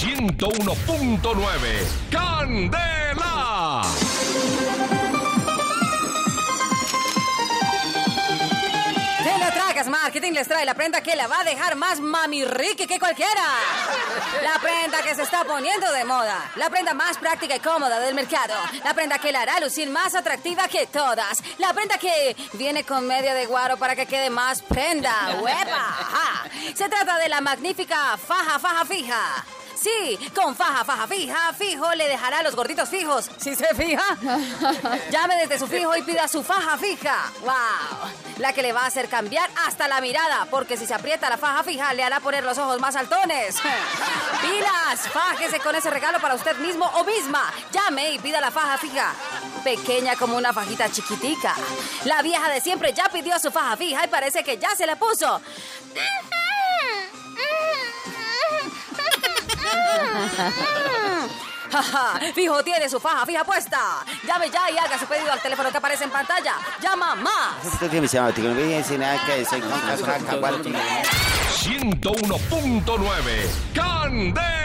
101.9 Candela. Teletragas Marketing les trae la prenda que la va a dejar más mami rica que cualquiera. La prenda que se está poniendo de moda. La prenda más práctica y cómoda del mercado. La prenda que la hará lucir más atractiva que todas. La prenda que viene con media de guaro para que quede más prenda. ¡Huepa! Ajá. Se trata de la magnífica faja faja fija. Sí, con faja, faja fija, fijo le dejará a los gorditos fijos. ¿Sí se fija? Llame desde su fijo y pida su faja fija. ¡Wow! La que le va a hacer cambiar hasta la mirada, porque si se aprieta la faja fija le hará poner los ojos más altones. ¡Pilas! Fájese con ese regalo para usted mismo o misma. Llame y pida la faja fija. Pequeña como una fajita chiquitica. La vieja de siempre ya pidió su faja fija y parece que ya se la puso. Fijo tiene su faja fija puesta. Llame ya y haga su pedido al teléfono que aparece en pantalla. Llama más. 101.9 Candela.